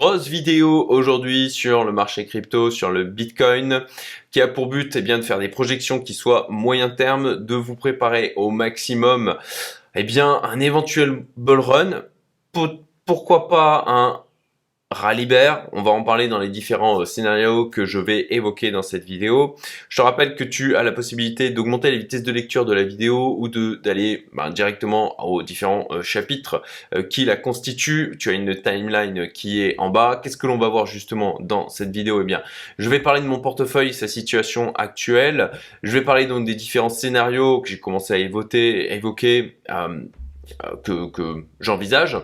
Grosse vidéo aujourd'hui sur le marché crypto, sur le Bitcoin, qui a pour but eh bien, de faire des projections qui soient moyen terme, de vous préparer au maximum eh bien, un éventuel bull run. Pourquoi pas un Rallybert, on va en parler dans les différents euh, scénarios que je vais évoquer dans cette vidéo. Je te rappelle que tu as la possibilité d'augmenter la vitesse de lecture de la vidéo ou d'aller ben, directement aux différents euh, chapitres euh, qui la constituent. Tu as une timeline qui est en bas. Qu'est-ce que l'on va voir justement dans cette vidéo? Eh bien, je vais parler de mon portefeuille, sa situation actuelle. Je vais parler donc des différents scénarios que j'ai commencé à évoquer, évoquer que, que j'envisage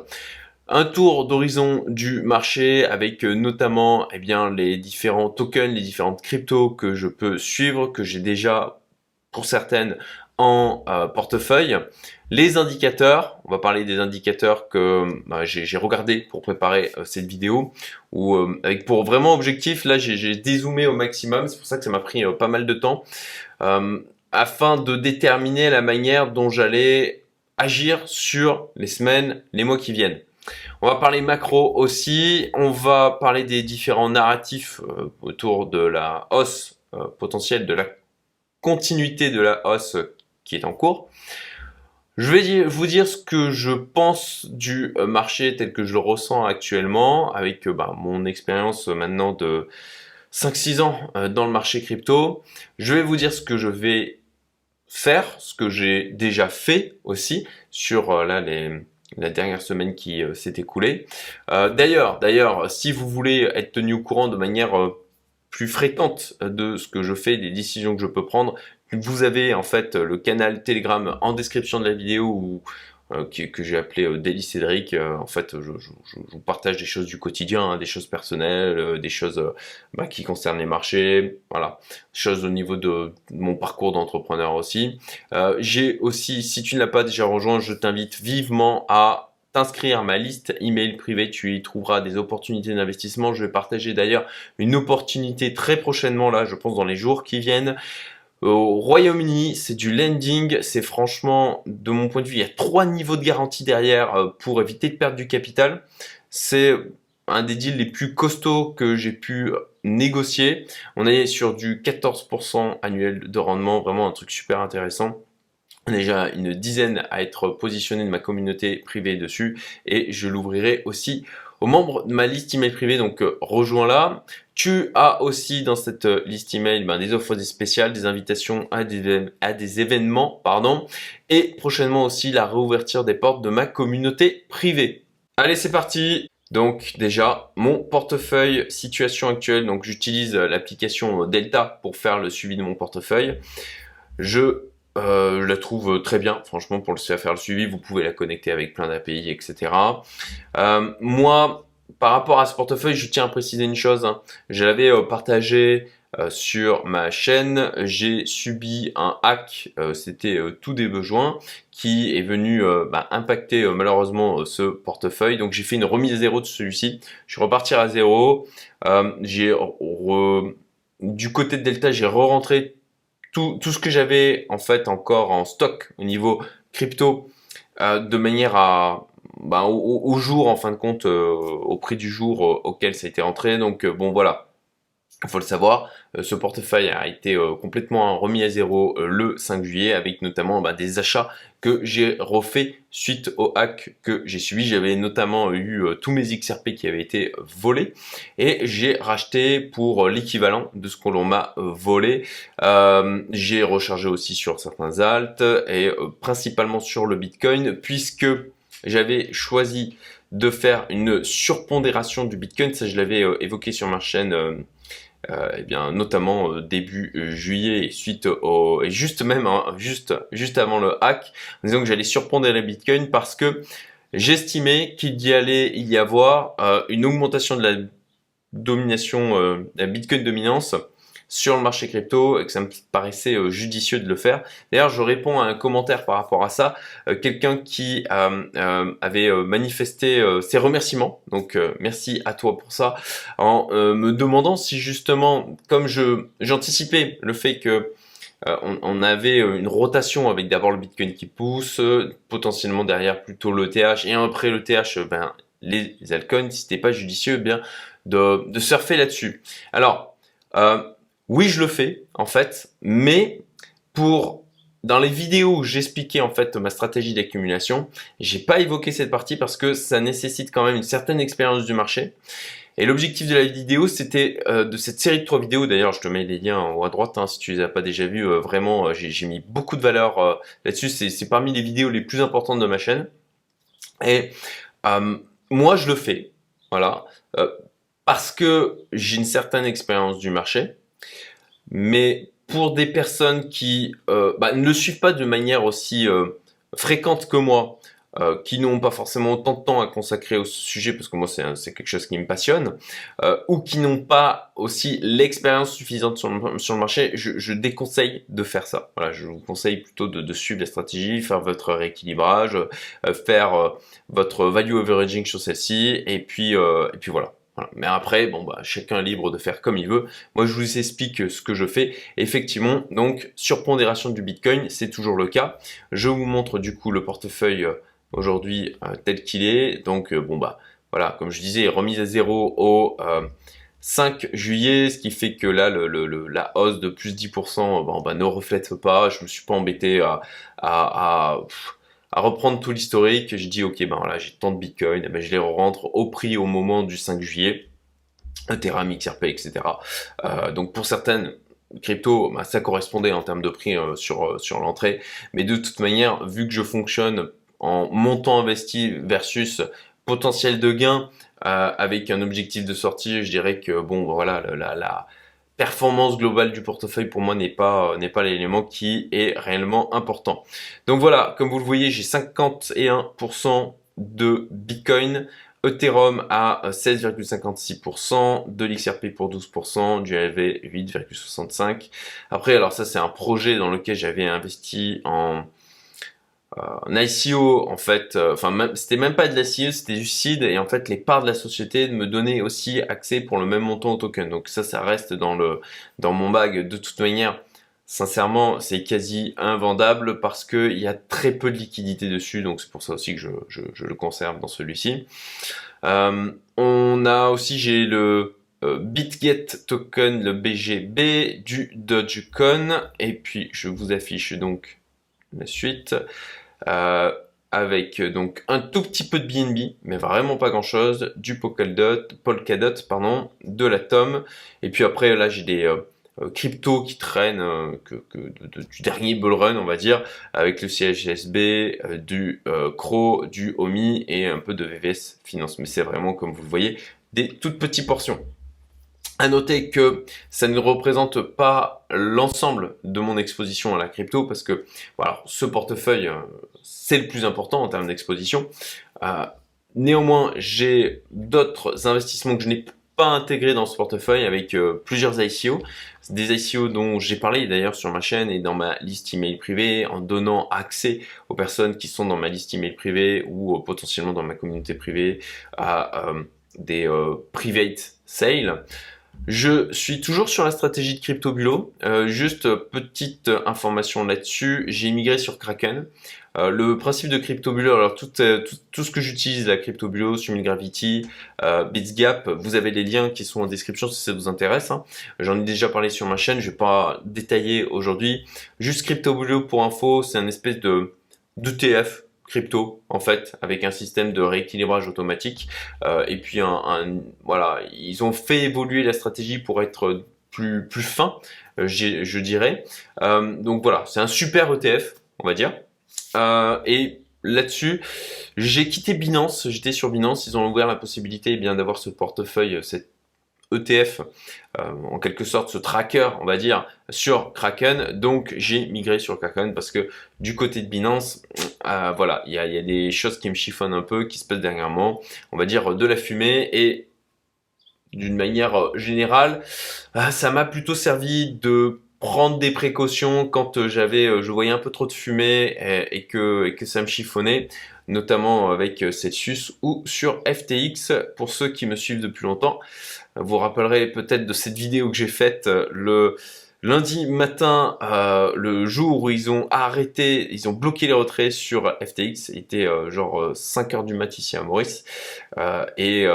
un tour d'horizon du marché avec euh, notamment eh bien, les différents tokens, les différentes cryptos que je peux suivre, que j'ai déjà pour certaines en euh, portefeuille. Les indicateurs, on va parler des indicateurs que bah, j'ai regardé pour préparer euh, cette vidéo, ou avec pour vraiment objectif, là j'ai dézoomé au maximum, c'est pour ça que ça m'a pris pas mal de temps, afin de déterminer la manière dont j'allais agir sur les semaines, les mois qui viennent. On va parler macro aussi. On va parler des différents narratifs euh, autour de la hausse euh, potentielle, de la continuité de la hausse qui est en cours. Je vais vous dire ce que je pense du euh, marché tel que je le ressens actuellement avec bah, mon expérience maintenant de 5-6 ans dans le marché crypto. Je vais vous dire ce que je vais faire, ce que j'ai déjà fait aussi sur là les la dernière semaine qui euh, s'est écoulée. Euh, d'ailleurs, d'ailleurs, si vous voulez être tenu au courant de manière euh, plus fréquente de ce que je fais, des décisions que je peux prendre, vous avez en fait le canal Telegram en description de la vidéo où euh, que, j'ai appelé euh, Daily Cédric. Euh, en fait, je, vous partage des choses du quotidien, hein, des choses personnelles, des choses bah, qui concernent les marchés, voilà, choses au niveau de, mon parcours d'entrepreneur aussi. j'ai aussi, si tu ne l'as pas déjà rejoint, je t'invite vivement à t'inscrire à ma liste email privée, tu y trouveras des opportunités d'investissement. Je vais partager d'ailleurs une opportunité très prochainement là, je pense dans les jours qui viennent. Au Royaume-Uni, c'est du lending. C'est franchement, de mon point de vue, il y a trois niveaux de garantie derrière euh, pour éviter de perdre du capital. C'est un des deals les plus costauds que j'ai pu négocier. On est sur du 14% annuel de rendement, vraiment un truc super intéressant déjà une dizaine à être positionné de ma communauté privée dessus et je l'ouvrirai aussi aux membres de ma liste email privée, donc euh, rejoins-la. Tu as aussi dans cette euh, liste email ben, des offres spéciales, des invitations à des, événements, pardon, et prochainement aussi la réouverture des portes de ma communauté privée. Allez, c'est parti donc déjà, mon portefeuille situation actuelle, donc j'utilise euh, l'application Delta pour faire le suivi de mon portefeuille. Je euh, je la trouve très bien, franchement, pour le faire le suivi, vous pouvez la connecter avec plein d'API, etc. Euh, moi, par rapport à ce portefeuille, je tiens à préciser une chose. Hein. Je l'avais euh, partagé sur ma chaîne. J'ai subi un hack, c'était tout des besoins, qui est venu bah, impacter malheureusement ce portefeuille. Donc j'ai fait une remise à zéro de celui-ci. Je suis reparti à zéro. j'ai du côté de Delta, j'ai re-rentré tout, ce que j'avais en fait encore en stock au niveau crypto euh, de manière à bah, au, jour en fin de compte euh, au prix du jour euh, auquel ça a été entré. Donc bon voilà il faut le savoir, euh, ce portefeuille a été euh, complètement remis à zéro euh, le 5 juillet avec notamment bah, des achats que j'ai refait suite au hack que j'ai suivi. J'avais notamment eu tous mes XRP qui avaient été volés et j'ai racheté pour l'équivalent de ce que l'on m'a volé. j'ai rechargé aussi sur certains alts et principalement sur le Bitcoin puisque j'avais choisi de faire une surpondération du Bitcoin. Ça, je l'avais évoqué sur ma chaîne euh, eh bien, notamment euh, début euh, juillet, suite au, et juste même, hein, juste, juste avant le hack, en que j'allais surprendre les bitcoins parce que j'estimais qu'il y allait y avoir une augmentation de la domination, la bitcoin dominance sur le marché crypto et que ça me paraissait euh, judicieux de le faire. D'ailleurs, je réponds à un commentaire par rapport à ça, euh, quelqu'un qui euh, avait manifesté ses remerciements, donc merci à toi pour ça, en me demandant si justement, comme je j'anticipais le fait que on, avait une rotation avec d'abord le Bitcoin qui pousse, potentiellement derrière plutôt le TH et après le TH, ben les altcoins, si c'était pas judicieux, eh bien de, de surfer là-dessus. Alors, euh, oui, je le fais en fait, mais pour dans les vidéos où j'expliquais en fait ma stratégie d'accumulation, j'ai pas évoqué cette partie parce que ça nécessite quand même une certaine expérience du marché. Et l'objectif de la vidéo, c'était euh, de cette série de trois vidéos. D'ailleurs, je te mets les liens en haut à droite hein, si tu les as pas déjà vus. Euh, vraiment, j'ai mis beaucoup de valeur là-dessus. C'est parmi les vidéos les plus importantes de ma chaîne. Et moi, je le fais. Voilà parce que j'ai une certaine expérience du marché, mais pour des personnes qui euh, bah, ne le suivent pas de manière aussi euh, fréquente que moi, euh, qui n'ont pas forcément autant de temps à consacrer au sujet, parce que moi c'est quelque chose qui me passionne, ou qui n'ont pas aussi l'expérience suffisante sur le, marché, je, déconseille de faire ça. Je vous conseille plutôt de, suivre la stratégie, faire votre rééquilibrage, faire votre value averaging sur celle-ci, et puis et puis voilà. Mais après, bon bah chacun est libre de faire comme il veut. Moi je vous explique ce que je fais. Effectivement, donc sur pondération du Bitcoin, c'est toujours le cas. Je vous montre du coup le portefeuille euh, aujourd'hui euh, tel qu'il est. Donc euh, bon bah voilà, comme je disais, remise à zéro au 5 juillet, ce qui fait que là le, la hausse de plus 10% bon, bah, ne reflète pas. Je me suis pas embêté à reprendre tout l'historique, j'ai dit ok ben voilà j'ai tant de bitcoin, eh ben, je les rentre au prix au moment du 5 juillet, Ethereum, XRP, etc. Euh, donc pour certaines cryptos, ben, ça correspondait en termes de prix euh, sur, euh, sur l'entrée, mais de toute manière, vu que je fonctionne en montant investi versus potentiel de gain avec un objectif de sortie, je dirais que bon voilà la, la performance globale du portefeuille pour moi n'est pas euh, n'est pas l'élément qui est réellement important. Donc voilà, comme vous le voyez, j'ai 51% de Bitcoin, Ethereum à 16,56%, de l'XRP pour 12%, du LV 8,65%. Après, alors ça c'est un projet dans lequel j'avais investi en un ICO en fait, euh, enfin c'était même pas de l'ICO, c'était du seed et en fait les parts de la société me donnaient aussi accès pour le même montant au token. Donc ça, ça reste dans le dans mon bag de toute manière. Sincèrement, c'est quasi invendable parce que il y a très peu de liquidité dessus, donc c'est pour ça aussi que je, je, le conserve dans celui-ci. Euh, on a aussi j'ai le euh, BitGet token, le BGB du Dogecoin, et puis je vous affiche donc la suite. Euh, avec euh, donc un tout petit peu de BNB, mais vraiment pas grand chose, du Polkadot, Polkadot pardon, de l'Atom, et puis après là j'ai des euh, cryptos qui traînent du dernier bull run on va dire, avec le CHSB, du CRO, du OMI et un peu de VVS Finance, mais c'est vraiment comme vous le voyez des toutes petites portions. À noter que ça ne représente pas l'ensemble de mon exposition à la crypto parce que voilà, ce portefeuille, euh, c'est le plus important en termes d'exposition. Euh, néanmoins, j'ai d'autres investissements que je n'ai pas intégrés dans ce portefeuille avec euh, plusieurs ICO. Des ICO dont j'ai parlé d'ailleurs sur ma chaîne et dans ma liste email privée en donnant accès aux personnes qui sont dans ma liste email privée ou potentiellement dans ma communauté privée à des private sales. Je suis toujours sur la stratégie de Crypto Bulo. Euh, juste petite information là-dessus, j'ai migré sur Kraken. Euh, le principe de Crypto Bulo, alors euh, tout, ce que j'utilise, la Crypto Bulo, Summit Gravity, euh, BitsGap, vous avez les liens qui sont en description si ça vous intéresse. Hein. J'en ai déjà parlé sur ma chaîne, je vais pas détailler aujourd'hui. Juste Crypto Bulo pour info, c'est un espèce de d'ETF crypto en fait avec un système de rééquilibrage automatique. Euh, et puis un, voilà ils ont fait évoluer la stratégie pour être plus plus fin euh, je dirais. Euh, donc voilà c'est un super ETF on va dire. Et là-dessus j'ai quitté Binance j'étais sur Binance ils ont ouvert la possibilité eh bien d'avoir ce portefeuille cette ETF, euh, en quelque sorte ce tracker, on va dire, sur Kraken. Donc j'ai migré sur Kraken parce que du côté de Binance, euh, voilà, il y a, des choses qui me chiffonnent un peu, qui se passent dernièrement, on va dire de la fumée et d'une manière générale, euh, ça m'a plutôt servi de prendre des précautions quand j'avais, je voyais un peu trop de fumée et, que, et que ça me chiffonnait notamment avec Celsius ou sur FTX pour ceux qui me suivent depuis longtemps. Vous rappellerez peut-être de cette vidéo que j'ai faite le, Lundi matin, euh, le jour où ils ont arrêté, ils ont bloqué les retraits sur FTX, il était euh, genre 5 heures du mat ici à Maurice, et,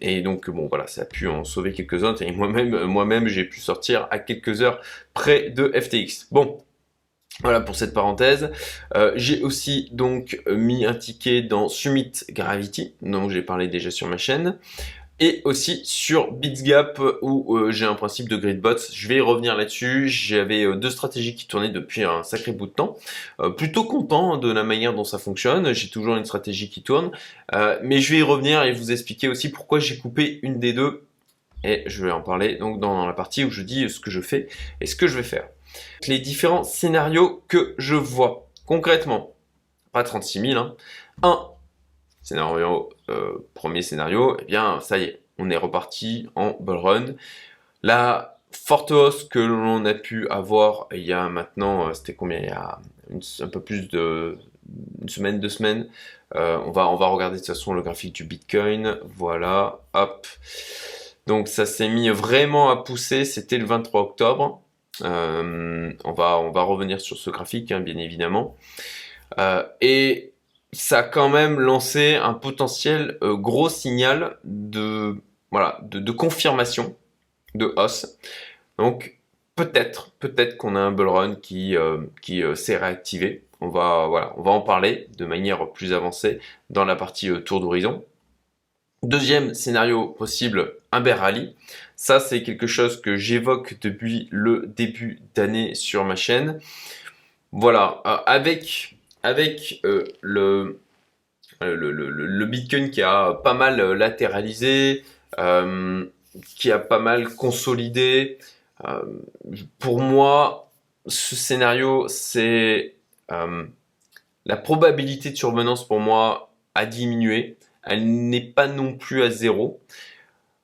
et, donc bon voilà, ça a pu en sauver quelques-uns, et moi-même, moi-même j'ai pu sortir à quelques heures près de FTX. Bon, voilà pour cette parenthèse. Euh, j'ai aussi donc mis un ticket dans Summit Gravity, dont j'ai parlé déjà sur ma chaîne, et aussi sur BitsGap où euh, j'ai un principe de gridbots. Je vais y revenir là-dessus. J'avais euh, deux stratégies qui tournaient depuis un sacré bout de temps. plutôt content de la manière dont ça fonctionne. J'ai toujours une stratégie qui tourne, mais je vais y revenir et vous expliquer aussi pourquoi j'ai coupé une des deux. Et je vais en parler donc dans la partie où je dis ce que je fais et ce que je vais faire les différents scénarios que je vois. Concrètement, pas 36 000, hein. Scénario, euh, premier scénario, eh bien ça y est, on est reparti en bull run. La forte hausse que l'on a pu avoir il y a maintenant, euh, c'était combien? Il y a un peu plus de une semaine, deux semaines. Euh, on, va, on va regarder de toute façon le graphique du Bitcoin. Voilà, hop. Donc ça s'est mis vraiment à pousser, c'était le 23 octobre. Euh, on, va, on va revenir sur ce graphique, hein, bien évidemment. Euh, et ça a quand même lancé un potentiel euh, gros signal de, confirmation de hausse. Donc peut-être, peut-être qu'on a un bull run qui, qui s'est réactivé. On va, on va en parler de manière plus avancée dans la partie tour d'horizon. Deuxième scénario possible, un bear rally. Ça, c'est quelque chose que j'évoque depuis le début d'année sur ma chaîne. Voilà, euh, avec, avec euh, le, le, le, Bitcoin qui a pas mal latéralisé, euh, qui a pas mal consolidé. pour moi, ce scénario, c'est la probabilité de survenance pour moi a diminué elle n'est pas non plus à zéro.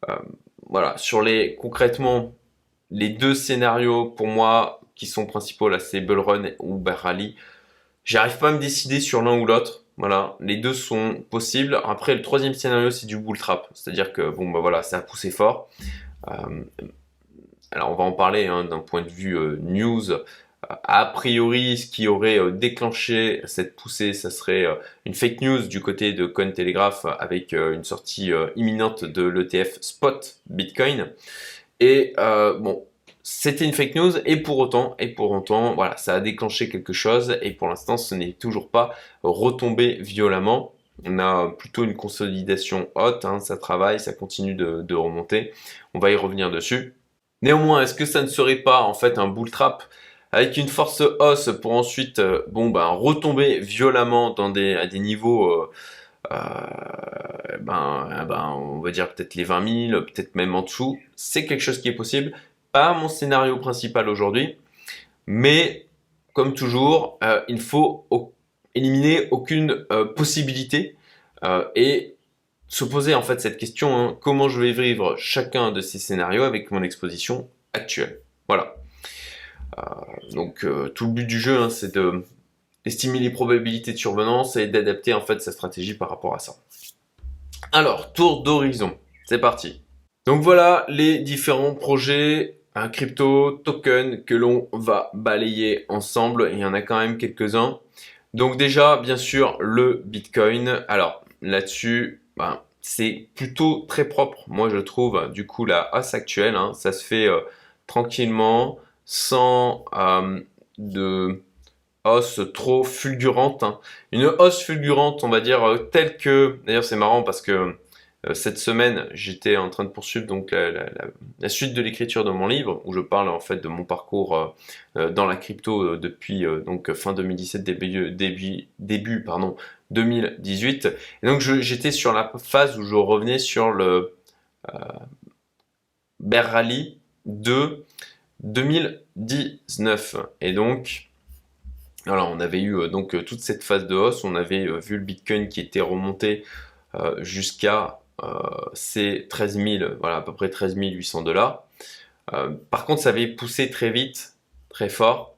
Euh, voilà, sur les concrètement les deux scénarios pour moi qui sont principaux là, c'est Bull Run ou Bear Rally. J'arrive pas à me décider sur l'un ou l'autre. Voilà, les deux sont possibles. Après, le troisième scénario, c'est du bull trap, c'est-à-dire que bon bah voilà, ça a poussé fort. Euh, alors on va en parler hein, d'un point de vue euh, news a priori, ce qui aurait euh, déclenché cette poussée, ça serait une fake news du côté de Cointelegraph avec une sortie imminente de l'ETF Spot Bitcoin. Et bon, c'était une fake news et pour autant, et pour autant, voilà, ça a déclenché quelque chose et pour l'instant, ce n'est toujours pas retombé violemment. On a plutôt une consolidation haute, hein, ça travaille, ça continue de, remonter. On va y revenir dessus. Néanmoins, est-ce que ça ne serait pas en fait un bull trap avec une force hausse pour ensuite euh, bon ben retomber violemment dans des à des niveaux euh, euh, ben, ben on va dire peut-être les 20 000 peut-être même en dessous c'est quelque chose qui est possible mon scénario principal aujourd'hui mais comme toujours il faut éliminer aucune possibilité et se poser en fait cette question hein, comment je vais vivre chacun de ces scénarios avec mon exposition actuelle? Voilà euh, donc euh, tout le but du jeu, hein, c'est de d'estimer les probabilités de survenance et d'adapter en fait sa stratégie par rapport à ça. Alors, tour d'horizon, c'est parti. Donc voilà les différents projets crypto token que l'on va balayer ensemble. Il y en a quand même quelques-uns. Donc déjà, bien sûr, le Bitcoin. Alors là-dessus, ben, c'est plutôt très propre. Moi, je trouve, du coup, la hausse actuelle, hein, ça se fait euh, tranquillement sans euh, de hausse trop fulgurante. Hein. Une hausse fulgurante, on va dire, euh, telle que... D'ailleurs, c'est marrant parce que cette semaine, j'étais en train de poursuivre donc la, suite de l'écriture de mon livre, où je parle en fait de mon parcours dans la crypto depuis donc fin 2017, début, début, début pardon, 2018. Et donc j'étais sur la phase où je revenais sur le Bear Rally de 2019. Et donc, alors on avait eu euh, donc euh, toute cette phase de hausse, on avait euh, vu le Bitcoin qui était remonté jusqu'à ces 13 000, voilà à peu près 13 800 dollars. par contre, ça avait poussé très vite, très fort,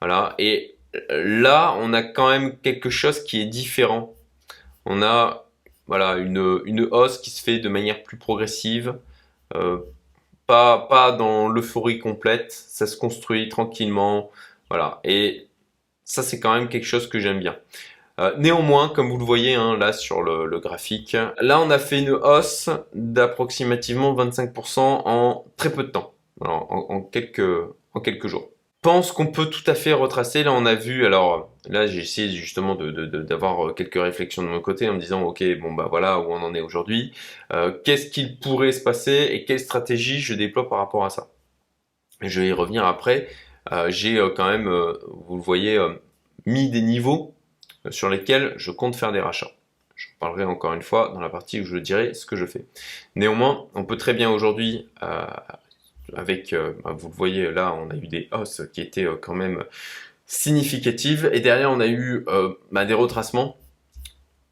voilà. Et là, on a quand même quelque chose qui est différent. On a voilà une, une hausse qui se fait de manière plus progressive, Pas, pas dans l'euphorie complète, ça se construit tranquillement, voilà. Et ça, c'est quand même quelque chose que j'aime bien. Euh, néanmoins, comme vous le voyez hein, là sur le, graphique, là on a fait une hausse d'approximativement 25% en très peu de temps, en, quelques, en quelques jours. pense qu'on peut tout à fait retracer. Là, on a vu. Alors là, j'ai essayé justement d'avoir quelques réflexions de mon côté en me disant, ok, bon bah voilà où on en est aujourd'hui. Euh, qu'est-ce qu'il pourrait se passer et quelle stratégie je déploie par rapport à ça? Je vais y revenir après. Euh, j'ai quand même, vous le voyez, mis des niveaux sur lesquels je compte faire des rachats. Je parlerai encore une fois dans la partie où je dirai ce que je fais. Néanmoins, on peut très bien aujourd'hui, euh, avec, euh, bah, vous le voyez là, on a eu des hausses qui étaient euh, quand même significatives, et derrière on a eu bah, des retracements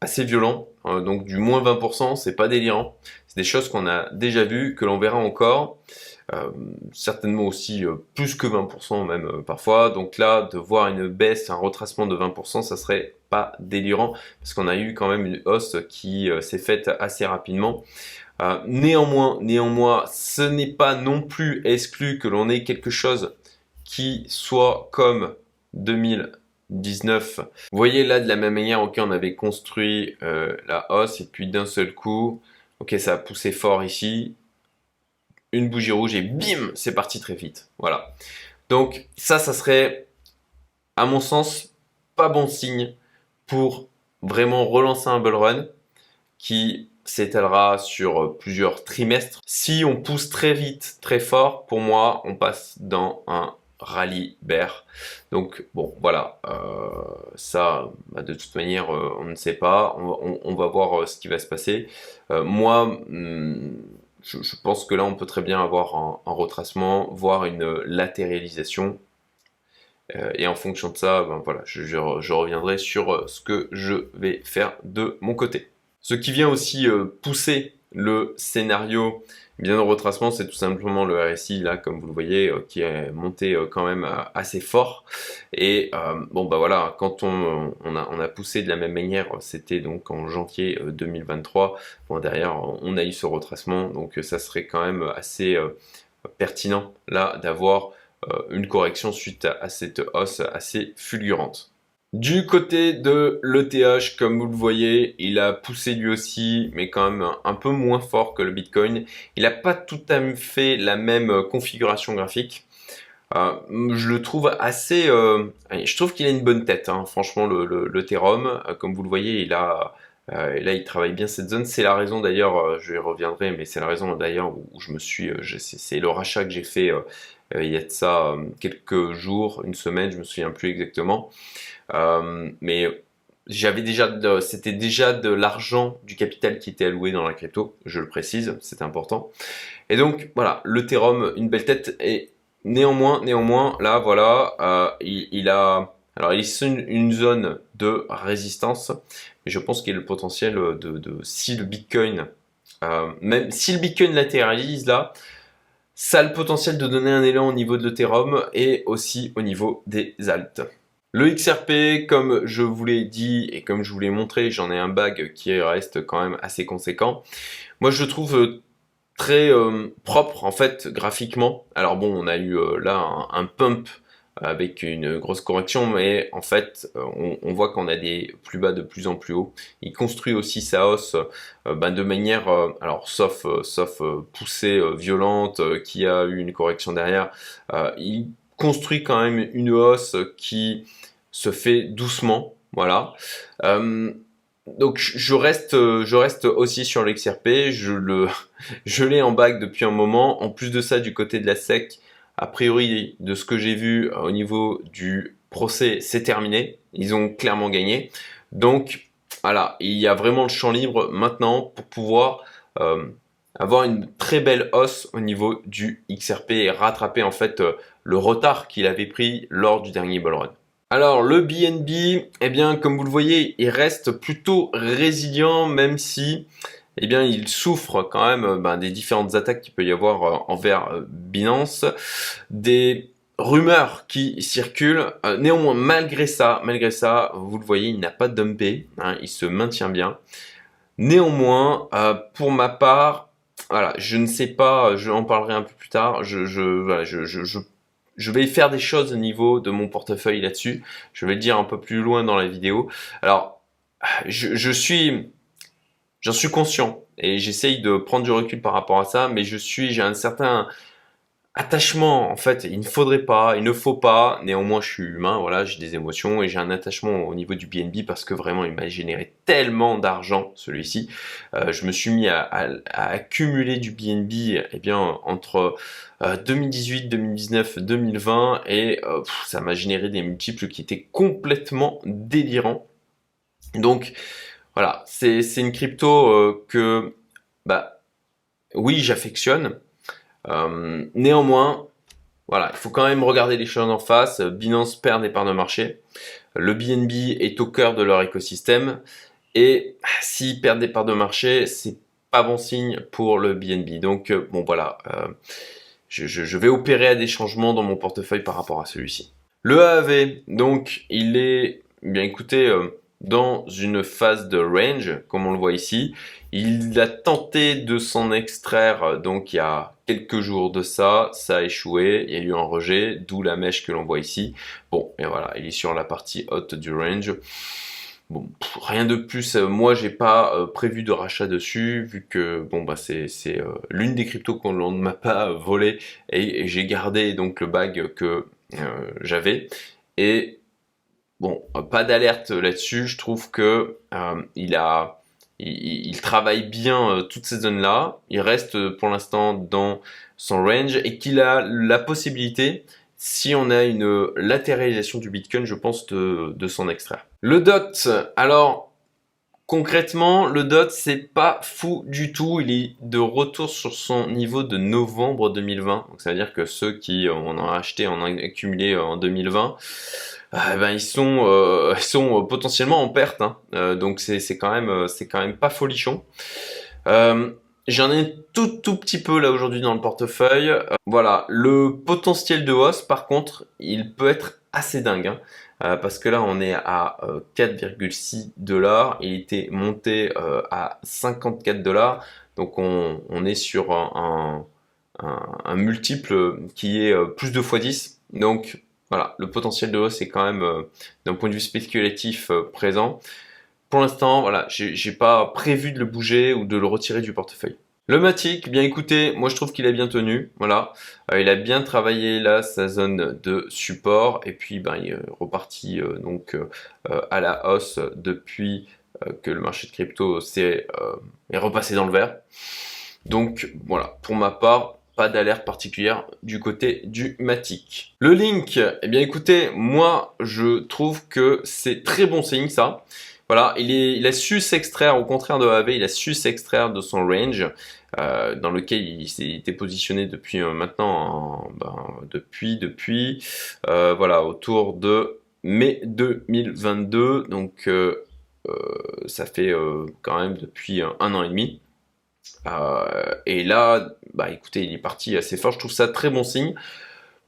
assez violents, donc du moins 20%, c'est pas délirant, c'est des choses qu'on a déjà vues, que l'on verra encore. Euh, certainement aussi euh, plus que 20% même euh, parfois. Donc là, de voir une baisse, un retracement de 20%, ça serait pas délirant parce qu'on a eu quand même une hausse qui s'est faite assez rapidement. néanmoins, néanmoins, ce n'est pas non plus exclu que l'on ait quelque chose qui soit comme 2019. Vous voyez là de la même manière, ok, on avait construit la hausse et puis d'un seul coup, ok, ça a poussé fort ici une bougie rouge et bim, c'est parti très vite. Voilà. Donc ça, ça serait, à mon sens, pas bon signe pour vraiment relancer un bull run qui s'étalera sur plusieurs trimestres. Si on pousse très vite, très fort, pour moi, on passe dans un rallye bear. Donc bon, voilà, euh, ça, bah, de toute manière, euh, on ne sait pas. On, va voir euh, ce qui va se passer. moi, hmm, je, pense que là, on peut très bien avoir un, retracement, voire une latéralisation. Euh, et en fonction de ça, ben voilà, je, reviendrai sur euh, ce que je vais faire de mon côté. Ce qui vient aussi euh, pousser le scénario bien de retracement, c'est tout simplement le RSI, là, comme vous le voyez, euh, qui est monté euh, quand même euh, assez fort. Et bon, bah voilà, quand on, a, on a poussé de la même manière, c'était donc en janvier 2023. Bon, derrière, on a eu ce retracement, donc ça serait quand même assez pertinent, là, d'avoir une correction suite à cette hausse assez fulgurante. Du côté de l'ETH, comme vous le voyez, il a poussé lui aussi, mais quand même un peu moins fort que le Bitcoin. Il n'a pas tout à fait la même configuration graphique. Euh, je le trouve assez... Euh, je trouve qu'il a une bonne tête, hein. franchement, le, le, euh, comme vous le voyez, il a... là, il travaille bien cette zone. C'est la raison d'ailleurs, je y reviendrai, mais c'est la raison d'ailleurs où, je me suis... c'est le rachat que j'ai fait il y a de ça quelques jours, une semaine, je me souviens plus exactement. Euh, mais j'avais déjà, c'était déjà de l'argent du capital qui était alloué dans la crypto, je le précise, c'est important. Et donc voilà, l'Ethereum, une belle tête, et néanmoins, néanmoins, là voilà, euh, il, a, alors il est une, une zone de résistance, mais je pense qu'il y a le potentiel de, si le Bitcoin, euh, même si le Bitcoin latéralise là, ça a le potentiel de donner un élan au niveau de l'Ethereum et aussi au niveau des altes. Le XRP, comme je vous l'ai dit et comme je vous l'ai montré, j'en ai un bag qui reste quand même assez conséquent. Moi, je trouve euh, très euh, propre en fait graphiquement. Alors bon, on a eu euh, là un, pump avec une grosse correction, mais en fait, on, voit qu'on a des plus bas de plus en plus haut. Il construit aussi sa hausse ben, de manière, alors sauf, sauf poussée violente qui a eu une correction derrière, il construit quand même une hausse qui se fait doucement, voilà. Euh, donc je reste, je reste aussi sur l'XRP, je je l'ai en bague depuis un moment. En plus de ça, du côté de la SEC, a priori de ce que j'ai vu au niveau du procès, c'est terminé. Ils ont clairement gagné. Donc voilà, il y a vraiment le champ libre maintenant pour pouvoir euh, avoir une très belle hausse au niveau du XRP et rattraper en fait euh, le retard qu'il avait pris lors du dernier bull run. Alors le BNB, eh bien comme vous le voyez, il reste plutôt résilient même si eh bien, il souffre quand même euh, ben, des différentes attaques qu'il peut y avoir euh, envers Binance, des rumeurs qui circulent. néanmoins, malgré ça, malgré ça, vous le voyez, il n'a pas dumpé, hein, il se maintient bien. Néanmoins, pour ma part, voilà, je ne sais pas, je en parlerai un peu plus tard. Je, vais faire des choses au niveau de mon portefeuille là-dessus. Je vais le dire un peu plus loin dans la vidéo. Alors, je suis, j'en suis conscient et j'essaye de prendre du recul par rapport à ça, mais je suis, j'ai un certain attachement, en fait, il ne faudrait pas, il ne faut pas. Néanmoins, je suis humain, voilà, j'ai des émotions et j'ai un attachement au niveau du BNB parce que vraiment, il m'a généré tellement d'argent, celui-ci. Euh, je me suis mis à, accumuler du BNB, eh bien, entre 2018, 2019, 2020 et euh, ça m'a généré des multiples qui étaient complètement délirants. Donc, voilà, c'est une crypto euh, que, bah, oui, j'affectionne, euh, néanmoins, voilà, il faut quand même regarder les choses en face. Binance perd des parts de marché. Le BNB est au cœur de leur écosystème. Et s'ils perdent des parts de marché, c'est pas bon signe pour le BNB. Donc, euh, bon, voilà. Euh, je, vais opérer à des changements dans mon portefeuille par rapport à celui-ci. Le AAV, donc, il est, bien écoutez, dans une phase de range, comme on le voit ici. Il a tenté de s'en extraire, donc il y a quelques jours de ça, ça a échoué, il y a eu un rejet, d'où la mèche que l'on voit ici. Bon, et voilà, il est sur la partie haute du range. Bon, rien de plus. Moi, j'ai pas euh, prévu de rachat dessus, vu que bon bah c'est euh, l'une des cryptos qu'on ne m'a pas volé et, j'ai gardé donc le bag que euh, j'avais. Et bon, pas d'alerte là-dessus. Je trouve que il a il, travaille bien euh, toutes ces zones-là, il reste euh, pour l'instant dans son range et qu'il a la possibilité, si on a une latéralisation du Bitcoin, je pense, de, s'en extraire. Le DOT, alors concrètement, le DOT, c'est pas fou du tout, il est de retour sur son niveau de novembre 2020, donc ça veut dire que ceux qui ont acheté, ont accumulé en 2020, ah, ben ils sont euh, sont potentiellement en perte hein. euh, donc c'est quand même euh, pas folichon J'en ai tout tout petit peu là aujourd'hui dans le portefeuille. voilà, le potentiel de hausse par contre, il peut être assez dingue. Hein. parce que là on est à 4,6 dollars, il était monté à 54 dollars, donc on, est sur un, multiple qui est plus de x10. Donc voilà, le potentiel de hausse est quand même, euh, d'un point de vue spéculatif, euh, présent. Pour l'instant, voilà, j'ai pas prévu de le bouger ou de le retirer du portefeuille. Le Matic, bien écoutez, moi je trouve qu'il a bien tenu, voilà. Euh, il a bien travaillé là sa zone de support et puis ben, il est reparti donc à la hausse depuis que le marché de crypto est repassé dans le vert. Donc voilà, pour ma part, pas d'alerte particulière du côté du Matic. Le Link, eh bien écoutez, moi je trouve que c'est très bon signe ça. Voilà, il, est, il a su s'extraire, au contraire de AV, il a su s'extraire de son range, euh, dans lequel il s'était positionné depuis euh, maintenant, ben, depuis, depuis, euh, voilà, autour de mai 2022, donc ça fait quand même depuis un an et demi. Et là, bah écoutez, il est parti assez fort. Je trouve ça très bon signe.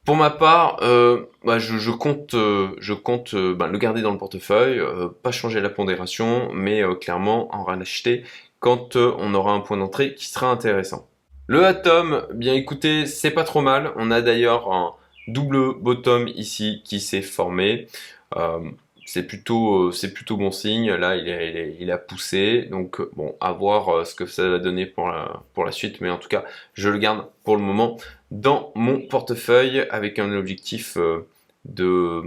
Pour ma part, euh, bah, je, compte, euh, compte bah, le garder dans le portefeuille, pas changer la pondération, mais clairement en racheter quand on aura un point d'entrée qui sera intéressant. Le Atom, bien écoutez, c'est pas trop mal. On a d'ailleurs un double bottom ici qui s'est formé c'est plutôt, euh, c'est plutôt bon signe. Là, il, a poussé. Donc, euh, bon, à voir euh, ce que ça va donner pour la, pour la suite. Mais en tout cas, je le garde pour le moment dans mon portefeuille avec un objectif de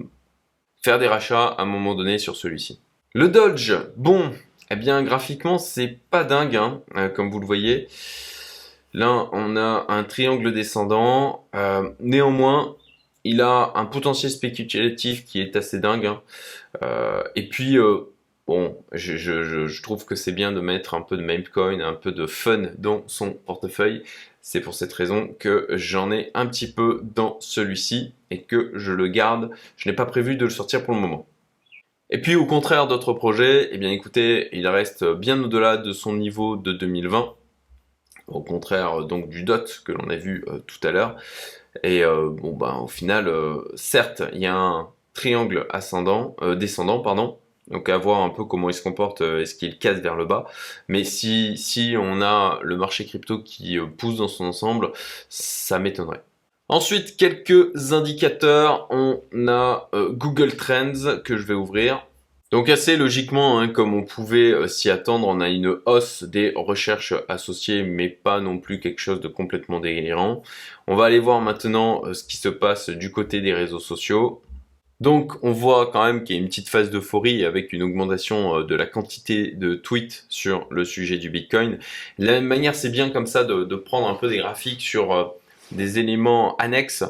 faire des rachats à un moment donné sur celui-ci. Le Dodge, bon, eh bien, graphiquement, c'est pas dingue, hein, comme vous le voyez. Là, on a un triangle descendant. néanmoins, il a un potentiel spéculatif qui est assez dingue. Hein. Euh, et puis, euh, bon, je, trouve que c'est bien de mettre un peu de memecoin, un peu de fun dans son portefeuille. C'est pour cette raison que j'en ai un petit peu dans celui-ci et que je le garde. Je n'ai pas prévu de le sortir pour le moment. Et puis au contraire d'autres projets, eh bien écoutez, il reste bien au-delà de son niveau de 2020. Au contraire donc du DOT que l'on a vu euh, tout à l'heure. Et euh, bon, ben, au final, euh, certes, il y a un triangle ascendant, euh, descendant, pardon, Donc à voir un peu comment il se comporte, est-ce qu'il casse vers le bas. Mais si, si on a le marché crypto qui pousse dans son ensemble, ça m'étonnerait. Ensuite, quelques indicateurs. On a Google Trends que je vais ouvrir. Donc assez logiquement, hein, comme on pouvait euh, s'y attendre, on a une hausse des recherches associées, mais pas non plus quelque chose de complètement délirant. On va aller voir maintenant euh, ce qui se passe du côté des réseaux sociaux. Donc on voit quand même qu'il y a une petite phase d'euphorie avec une augmentation euh, de la quantité de tweets sur le sujet du Bitcoin. La même manière, c'est bien comme ça de, prendre un peu des graphiques sur des éléments annexes,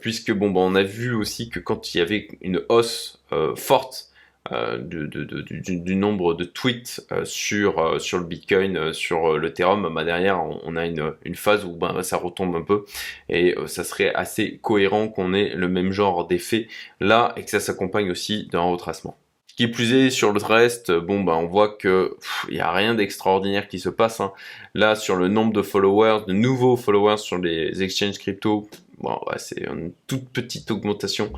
puisque bon, bah, on a vu aussi que quand il y avait une hausse forte euh, du, nombre de tweets euh, sur, euh, sur le Bitcoin, sur l'Ethereum, bah derrière on, a une, phase où bah, ça retombe un peu et ça serait assez cohérent qu'on ait le même genre d'effet là et que ça s'accompagne aussi d'un retracement. Qui plus est, sur le reste, bon bah on voit que il n'y a rien d'extraordinaire qui se passe. Hein. Là, sur le nombre de followers, de nouveaux followers sur les exchanges crypto, bon, c'est une toute petite augmentation,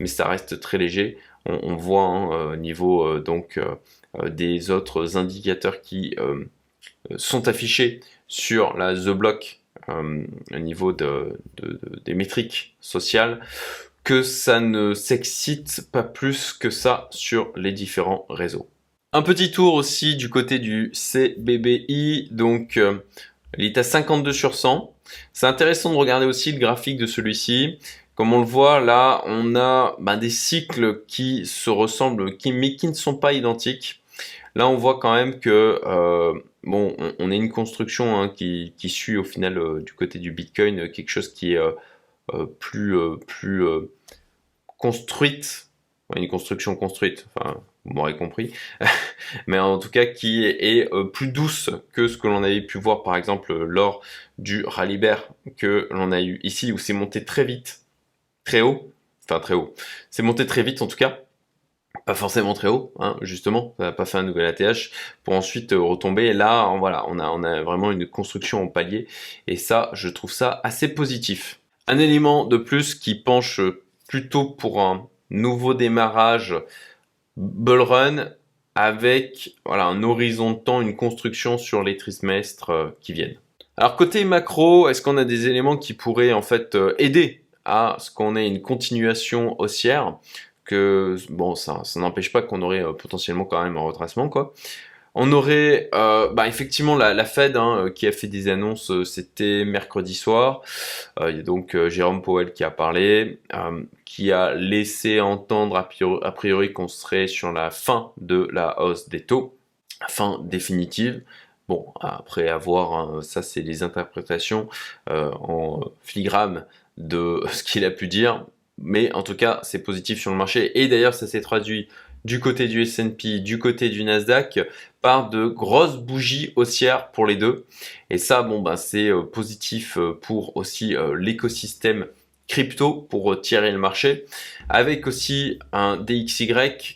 mais ça reste très léger on, voit hein, euh, au niveau euh, donc euh, des autres indicateurs qui sont affichés sur la The Block au niveau des métriques sociales que ça ne s'excite pas plus que ça sur les différents réseaux. Un petit tour aussi du côté du CBBI, donc il est à 52 sur 100. C'est intéressant de regarder aussi le graphique de celui-ci. Comme on le voit là, on a ben, des cycles qui se ressemblent, qui, mais qui ne sont pas identiques. Là, on voit quand même que euh, bon, on, a une construction hein, qui, suit au final euh, du côté du Bitcoin quelque chose qui est euh, plus plus construite, une construction construite. Enfin, vous m'aurez compris, mais en tout cas qui est, plus douce que ce que l'on avait pu voir par exemple lors du rallye bear que l'on a eu ici où c'est monté très vite très haut, enfin très haut, c'est monté très vite en tout cas, pas forcément très haut, hein, justement, ça n'a pas fait un nouvel ATH, pour ensuite euh, retomber, et là, voilà, on a, on a vraiment une construction en palier, et ça, je trouve ça assez positif. Un élément de plus qui penche plutôt pour un nouveau démarrage bull run, avec voilà, un horizon de temps, une construction sur les trimestres euh, qui viennent. Alors côté macro, est-ce qu'on a des éléments qui pourraient en fait euh, aider à ce qu'on ait une continuation haussière, que bon, ça, ça n'empêche pas qu'on aurait euh, potentiellement quand même un retracement, quoi. On aurait euh, bah, effectivement la, Fed hein, euh, qui a fait des annonces, c'était mercredi soir. il y a donc Jérôme Powell qui a parlé, qui a laissé entendre a priori, qu'on serait sur la fin de la hausse des taux, fin définitive. Bon, après avoir, hein, ça c'est les interprétations en filigrane de ce qu'il a pu dire, mais en tout cas, c'est positif sur le marché. Et d'ailleurs, ça s'est traduit du côté du S&P, du côté du Nasdaq, par de grosses bougies haussières pour les deux. Et ça, bon, ben, c'est euh, positif euh, pour aussi euh, l'écosystème crypto pour tirer le marché, avec aussi un DXY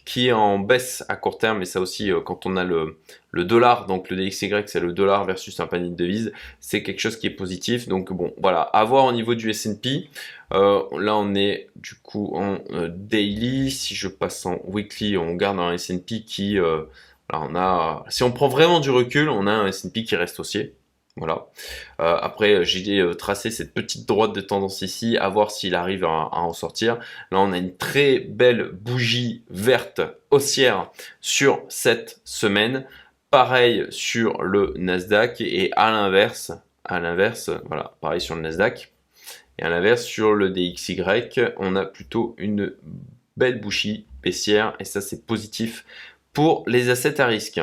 qui est en baisse à court terme, et ça aussi quand on a le, dollar, donc le DXY c'est le dollar versus un panier de devises, c'est quelque chose qui est positif, donc bon voilà, à voir au niveau du S&P, euh, là on est du coup en euh, daily, si je passe en weekly, on garde un S&P qui, euh, on a, si on prend vraiment du recul, on a un S&P qui reste haussier, voilà. Euh, après, j'ai euh, tracé cette petite droite de tendance ici, à voir s'il arrive à, en sortir. Là, on a une très belle bougie verte haussière sur cette semaine. Pareil sur le Nasdaq et à l'inverse, à l'inverse, voilà, pareil sur le Nasdaq. Et à l'inverse, sur le DXY, on a plutôt une belle bougie baissière et ça c'est positif pour les assets à risque.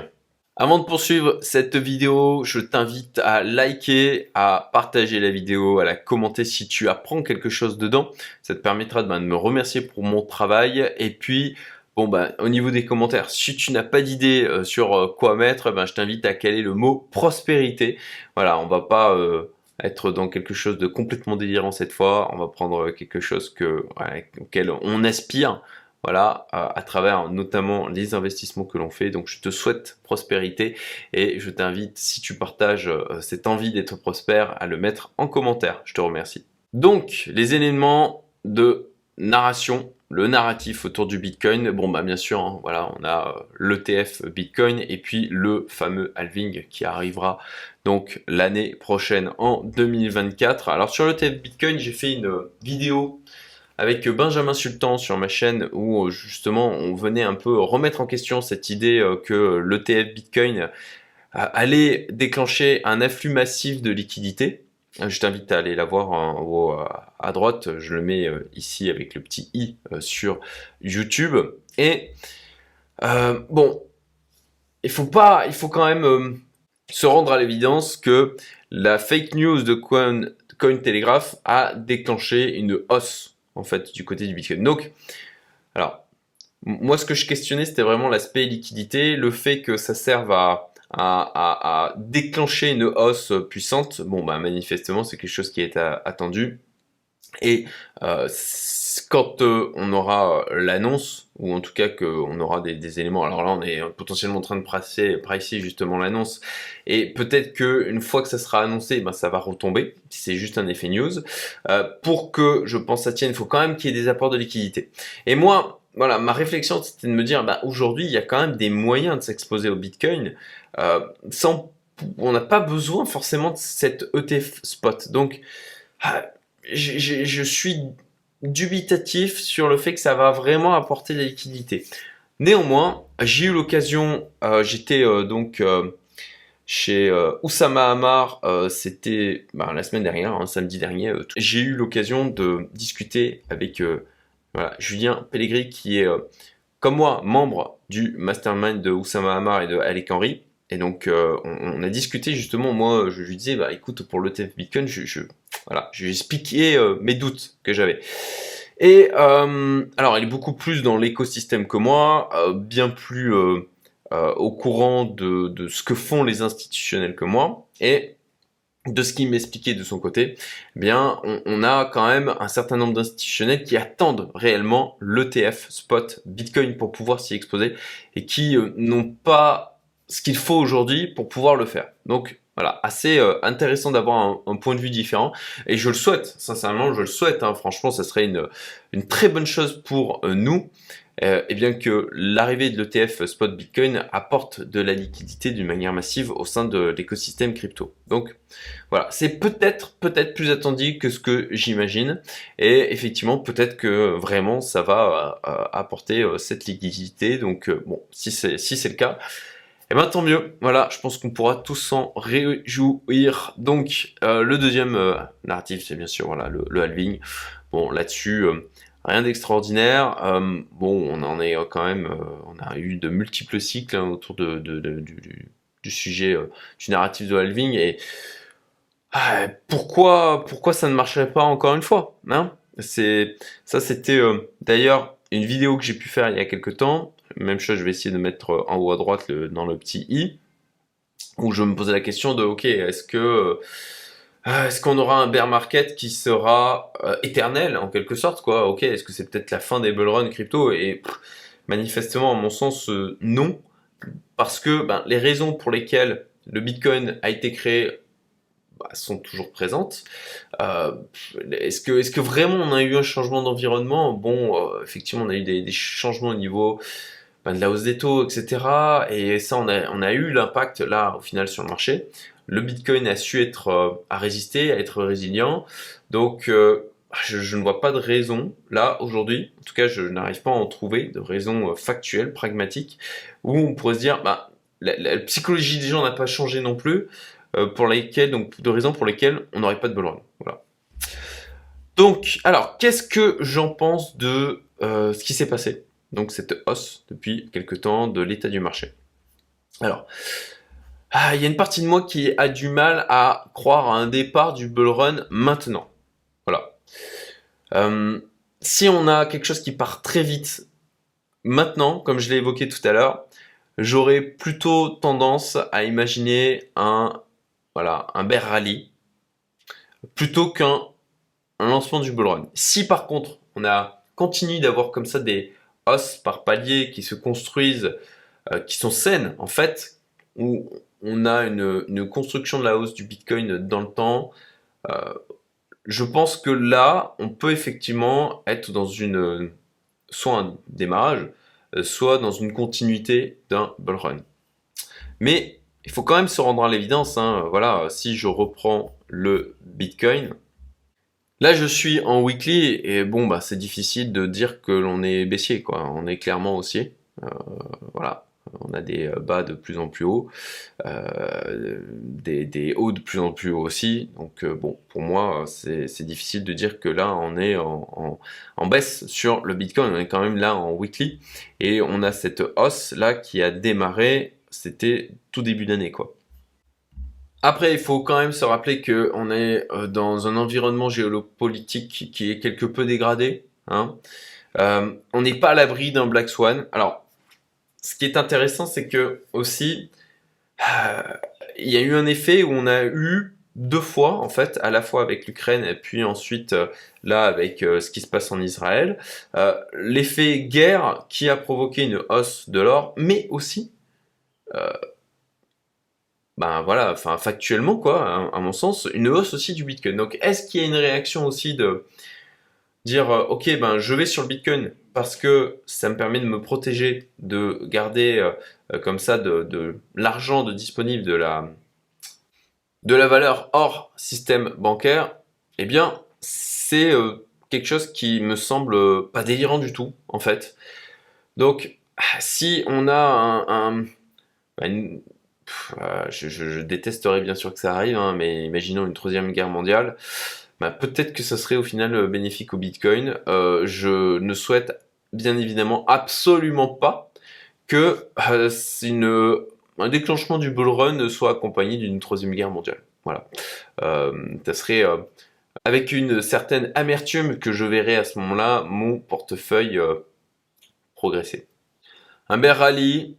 Avant de poursuivre cette vidéo, je t'invite à liker, à partager la vidéo, à la commenter si tu apprends quelque chose dedans. Ça te permettra de, ben, me remercier pour mon travail. Et puis, bon bah, au niveau des commentaires, si tu n'as pas d'idée euh, sur euh, quoi mettre, ben, je t'invite à caler le mot prospérité. Voilà, on va pas euh, être dans quelque chose de complètement délirant cette fois. On va prendre quelque chose que, auquel on aspire voilà, à, travers notamment les investissements que l'on fait. Donc je te souhaite prospérité et je t'invite, si tu partages euh, cette envie d'être prospère, à le mettre en commentaire. Je te remercie. Donc les éléments de narration le narratif autour du Bitcoin, bon bah bien sûr, hein, voilà, on a euh, l'ETF Bitcoin et puis le fameux halving qui arrivera donc l'année prochaine en 2024. Alors sur l'ETF Bitcoin, j'ai fait une vidéo avec Benjamin Sultan sur ma chaîne où justement on venait un peu remettre en question cette idée euh, que l'ETF Bitcoin allait déclencher un afflux massif de liquidités je t'invite à aller la voir en haut à droite. Je le mets euh, ici avec le petit i euh, sur YouTube. Et euh, bon, il faut pas, il faut quand même se rendre à l'évidence que la fake news de Coin, Cointelegraph a déclenché une hausse en fait du côté du Bitcoin. Donc, alors moi ce que je questionnais c'était vraiment l'aspect liquidité, le fait que ça serve à déclencher une hausse puissante, bon, bah, manifestement, c'est quelque chose qui est attendu. Et euh, quand euh, on aura l'annonce, ou en tout cas qu'on aura des, éléments, alors là on est potentiellement en train de presser, presser justement l'annonce, et peut-être qu'une fois que ça sera annoncé, ben, ça va retomber, c'est juste un effet news. Euh, pour que je pense ça tienne, il faut quand même qu'il y ait des apports de liquidité. Et moi, voilà, ma réflexion c'était de me dire, bah, aujourd'hui il y a quand même des moyens de s'exposer au Bitcoin. Euh, sans, on n'a pas besoin forcément de cette ETF spot. Donc, ah, je suis dubitatif sur le fait que ça va vraiment apporter de la liquidité. Néanmoins, j'ai eu l'occasion, euh, j'étais euh, donc chez Oussama Hamar, c'était bah, la semaine dernière, hein, samedi dernier, j'ai eu l'occasion de discuter avec Julien Pellegrini qui est, comme moi, membre du mastermind de Oussama Hamar et de Alec Henry. Et donc, euh, on, a discuté justement, moi, je lui disais, bah écoute, pour le TF Bitcoin, je, je, voilà, je lui ai expliqué euh, mes doutes que j'avais. Et euh, alors, elle est beaucoup plus dans l'écosystème que moi, bien plus au courant de, de, ce que font les institutionnels que moi, et de ce qu'il m'expliquait de son côté, eh bien, on, on, a quand même un certain nombre d'institutionnels qui attendent réellement l'ETF spot Bitcoin pour pouvoir s'y exposer et qui n'ont pas ce qu'il faut aujourd'hui pour pouvoir le faire. Donc voilà, assez euh, intéressant d'avoir un, point de vue différent. Et je le souhaite, sincèrement, je le souhaite. Hein. franchement, ça serait une, une très bonne chose pour euh, nous. Euh, et bien que l'arrivée de l'ETF Spot Bitcoin apporte de la liquidité d'une manière massive au sein de l'écosystème crypto. Donc voilà, c'est peut-être peut-être plus attendu que ce que j'imagine. Et effectivement, peut-être que vraiment ça va apporter cette liquidité. Donc bon, si c'est si c'est le cas. Et eh ben tant mieux, voilà, je pense qu'on pourra tous s'en réjouir. Donc euh, le deuxième euh, narratif, c'est bien sûr voilà le, halving. Bon là-dessus, euh, rien d'extraordinaire. bon, on en est quand même, on a eu de multiples cycles hein, autour de, du, sujet du narratif de halving et ah, pourquoi pourquoi ça ne marcherait pas encore une fois hein? C'est ça, c'était d'ailleurs une vidéo que j'ai pu faire il y a quelques temps même chose, je vais essayer de mettre en haut à droite dans le petit i, où je me posais la question de, ok, est-ce que euh, est-ce qu'on aura un bear market qui sera euh, éternel en quelque sorte quoi? Ok, est-ce que c'est peut-être la fin des bull run crypto? Et manifestement, à mon sens, euh, non, parce que ben, les raisons pour lesquelles le Bitcoin a été créé bah, sont toujours présentes. est-ce que, est-ce que vraiment on a eu un changement d'environnement? Bon, effectivement, on a eu des changements au niveau de la hausse des taux, etc. Et ça, on a, on a eu l'impact là au final sur le marché. Le Bitcoin a su être euh, à résister, à être résilient. Donc euh, je, ne vois pas de raison là aujourd'hui, en tout cas je n'arrive pas à en trouver de raison euh, factuelle, pragmatique, où on pourrait se dire bah la, psychologie des gens n'a pas changé non plus, pour lesquelles donc de raisons pour lesquelles on n'aurait pas de bull Voilà. Donc alors qu'est-ce que j'en pense de ce qui s'est passé? Donc cette hausse depuis quelques temps de l'état du marché. Alors, ah, il y a une partie de moi qui a du mal à croire à un départ du bull run maintenant. Voilà. Euh, si on a quelque chose qui part très vite maintenant, comme je l'ai évoqué tout à l'heure, j'aurais plutôt tendance à imaginer un voilà un bear rally plutôt qu'un lancement du bull run. Si par contre on a continue d'avoir comme ça des par palier qui se construisent, euh, qui sont saines en fait, où on a une, construction de la hausse du Bitcoin dans le temps. Euh, je pense que là, on peut effectivement être dans une soit un démarrage, euh, soit dans une continuité d'un bull run. Mais il faut quand même se rendre à l'évidence. Hein. Voilà, si je reprends le Bitcoin, là je suis en weekly et bon bah c'est difficile de dire que l'on est baissier quoi. On est clairement haussier. Euh, voilà, on a des euh, bas de plus en plus hauts, euh, des, hauts de plus en plus hauts aussi. Donc bon, pour moi, c'est difficile de dire que là, on est en, baisse sur le Bitcoin. On est quand même là en weekly. Et on a cette hausse là qui a démarré, c'était tout début d'année quoi. Après, il faut quand même se rappeler qu'on est dans un environnement géopolitique qui est quelque peu dégradé. Hein. on n'est pas à l'abri d'un Black Swan. Alors, ce qui est intéressant, c'est que aussi, euh, il y a eu un effet où on a eu deux fois, en fait, à la fois avec l'Ukraine et puis ensuite euh, là avec euh, ce qui se passe en Israël, l'effet guerre qui a provoqué une hausse de l'or, mais aussi, ben voilà, enfin factuellement quoi, à, mon sens, une hausse aussi du Bitcoin. Donc est-ce qu'il y a une réaction aussi de dire ok ben je vais sur le Bitcoin parce que ça me permet de me protéger, de garder euh, euh, comme ça de, l'argent de disponible de la, de la valeur hors système bancaire, eh bien, c'est euh, quelque chose qui me semble pas délirant du tout, en fait. Donc, si on a un, bah, je, détesterais bien sûr que ça arrive, hein, mais imaginons une troisième guerre mondiale. Bah, peut-être que ça serait au final bénéfique au Bitcoin. je ne souhaite bien évidemment absolument pas que euh, un déclenchement du bull run soit accompagné d'une troisième guerre mondiale. Voilà. Euh, ça serait euh, avec une certaine amertume que je verrai à ce moment-là mon portefeuille progresser. Un bear rally,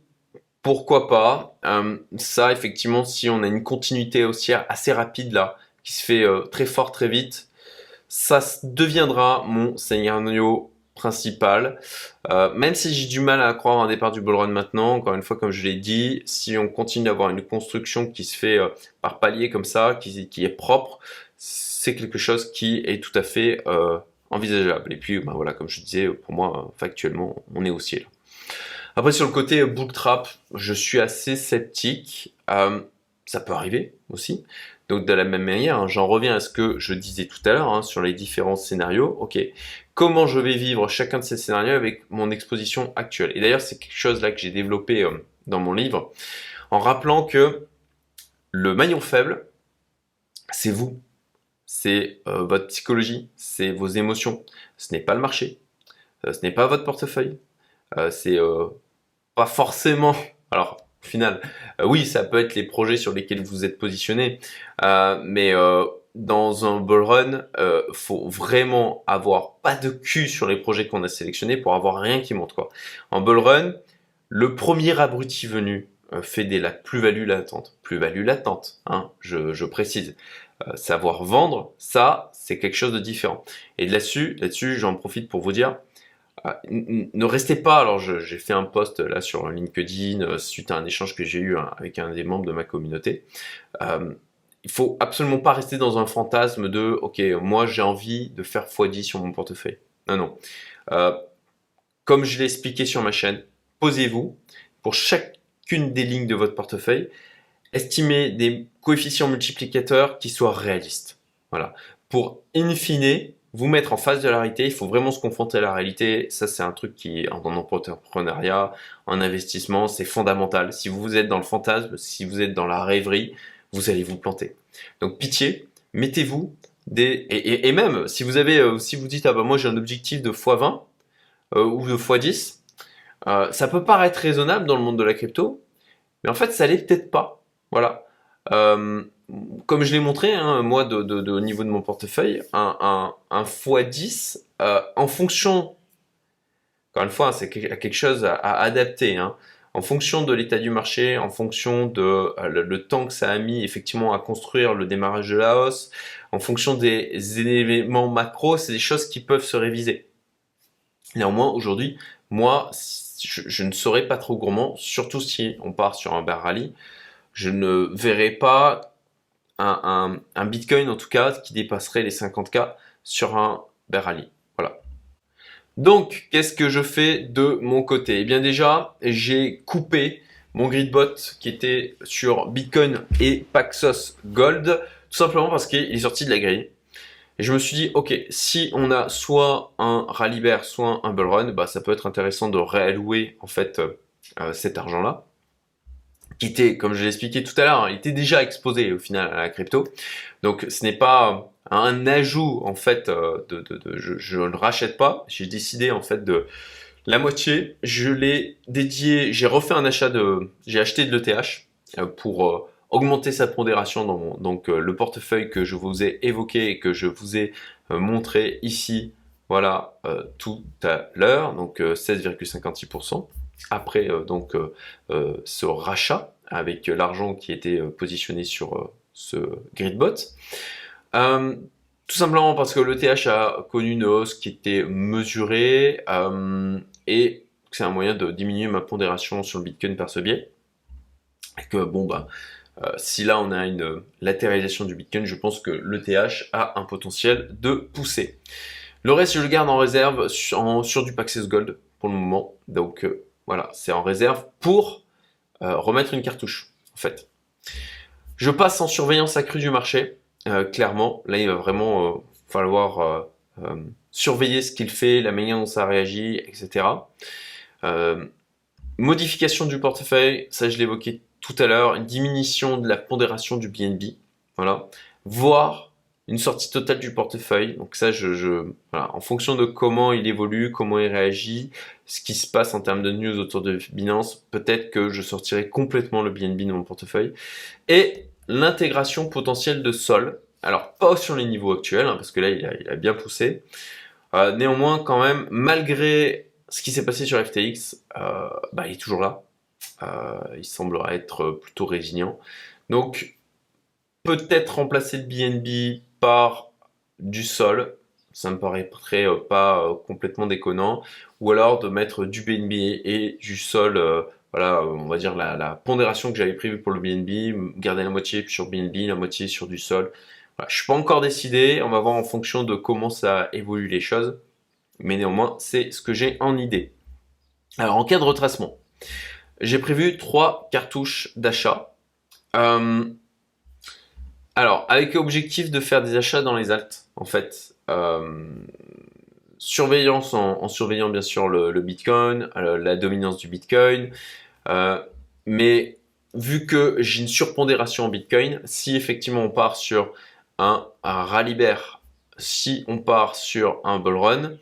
pourquoi pas Ça, effectivement, si on a une continuité haussière assez rapide là, qui se fait très fort très vite, ça deviendra mon scénario principal. Euh, même si j'ai du mal à croire un départ du bull run maintenant, encore une fois, comme je l'ai dit, si on continue d'avoir une construction qui se fait euh, par palier comme ça, qui, est propre, c'est quelque chose qui est tout à fait euh, envisageable. Et puis, bah, voilà, comme je disais, pour moi, factuellement, on est au ciel. Après, sur le côté book trap, je suis assez sceptique. ça peut arriver aussi. Donc de la même manière, hein, j'en reviens à ce que je disais tout à l'heure hein, sur les différents scénarios. Ok, comment je vais vivre chacun de ces scénarios avec mon exposition actuelle? Et d'ailleurs, c'est quelque chose là que j'ai développé euh, dans mon livre, en rappelant que le maillon faible, c'est vous, c'est euh, votre psychologie, c'est vos émotions. Ce n'est pas le marché, euh, ce n'est pas votre portefeuille, c'est pas forcément. Alors final. Euh, oui, ça peut être les projets sur lesquels vous êtes positionné, euh, mais euh, dans un bull run, faut vraiment avoir pas de cul sur les projets qu'on a sélectionnés pour avoir rien qui monte quoi. En bull run, le premier abruti venu fait des plus-values latentes. Plus-value latente, hein, je, je précise. savoir vendre, ça, c'est quelque chose de différent. Et là-dessus, là-dessus, j'en profite pour vous dire, ne restez pas, alors j'ai fait un post là sur LinkedIn euh, suite à un échange que j'ai eu hein, avec un des membres de ma communauté. Euh, il faut absolument pas rester dans un fantasme de ok, moi j'ai envie de faire x10 sur mon portefeuille. Non, non. Euh, comme je l'ai expliqué sur ma chaîne, posez-vous pour chacune des lignes de votre portefeuille, estimez des coefficients multiplicateurs qui soient réalistes. Voilà. Pour in fine, vous mettre en face de la réalité, il faut vraiment se confronter à la réalité. Ça, c'est un truc qui, en entrepreneuriat, en investissement, c'est fondamental. Si vous êtes dans le fantasme, si vous êtes dans la rêverie, vous allez vous planter. Donc, pitié, mettez-vous des, et, même, si vous avez, euh, si vous dites, ah bah, moi, j'ai un objectif de x20, euh, ou de x10, euh, ça peut paraître raisonnable dans le monde de la crypto, mais en fait, ça l'est peut-être pas. Voilà. Comme je l'ai montré, hein, moi, de, au niveau de mon portefeuille, un, x10, euh, en fonction, encore une fois, c'est quelque chose à, adapter, hein, en fonction de l'état du marché, en fonction de euh, le, temps que ça a mis effectivement à construire le démarrage de la hausse, en fonction des éléments macro, c'est des choses qui peuvent se réviser. Néanmoins, aujourd'hui, moi, je, ne serai pas trop gourmand, surtout si on part sur un bear rally. Je ne verrai pas un, Bitcoin en tout cas qui dépasserait les 50K sur un bear rally. Voilà. Donc, qu'est-ce que je fais de mon côté? Eh bien déjà, j'ai coupé mon gridbot qui était sur Bitcoin et Paxos Gold, tout simplement parce qu'il est sorti de la grille. Et je me suis dit, ok, si on a soit un rallye bear, soit un bull run, bah, ça peut être intéressant de réallouer en fait euh, cet argent-là, qui était, comme je l'ai expliqué tout à l'heure, hein, il était déjà exposé au final à la crypto. Donc ce n'est pas un ajout en fait euh, de, je, ne le rachète pas. J'ai décidé en fait de la moitié, je l'ai dédié, j'ai refait un achat de, j'ai acheté de l'ETH pour augmenter sa pondération dans donc euh, le portefeuille que je vous ai évoqué et que je vous ai euh, montré ici, voilà, euh, tout à l'heure, donc 16,56%. Après donc ce rachat avec l'argent qui était positionné sur ce gridbot. tout simplement parce que l'ETH a connu une hausse qui était mesurée et c'est un moyen de diminuer ma pondération sur le Bitcoin par ce biais. Et que bon bah euh, si là on a une latéralisation du Bitcoin, je pense que l'ETH a un potentiel de pousser. Le reste, je le garde en réserve sur, du Paxos Gold pour le moment. Donc euh, voilà, c'est en réserve pour euh, remettre une cartouche, en fait. Je passe en surveillance accrue du marché, clairement. Là, il va vraiment falloir surveiller ce qu'il fait, la manière dont ça réagit, etc. modification du portefeuille, ça je l'évoquais tout à l'heure, une diminution de la pondération du BNB, voilà, voire une sortie totale du portefeuille. Donc ça, je, voilà, en fonction de comment il évolue, comment il réagit, ce qui se passe en termes de news autour de Binance, peut-être que je sortirai complètement le BNB de mon portefeuille. Et l'intégration potentielle de Sol. Alors pas sur les niveaux actuels, hein, parce que là il a, bien poussé. Euh, néanmoins, quand même, malgré ce qui s'est passé sur FTX, euh, bah, il est toujours là. Euh, il semblera être plutôt résilient. Donc, peut-être remplacer le BNB par du sol, ça me paraîtrait euh, pas euh, complètement déconnant, ou alors de mettre du BNB et du sol, voilà, on va dire la, pondération que j'avais prévue pour le BNB, garder la moitié sur BNB, la moitié sur du sol. Voilà, je suis pas encore décidé, on va voir en fonction de comment ça évolue les choses, mais néanmoins c'est ce que j'ai en idée. Alors en cas de retracement, j'ai prévu trois cartouches d'achat. Euh, alors, avec l'objectif de faire des achats dans les alts, en fait. Euh, surveillance en, surveillant bien sûr le, Bitcoin, euh, la dominance du Bitcoin. mais vu que j'ai une surpondération en Bitcoin, si effectivement on part sur un, un rallye bear, si on part sur un bull run,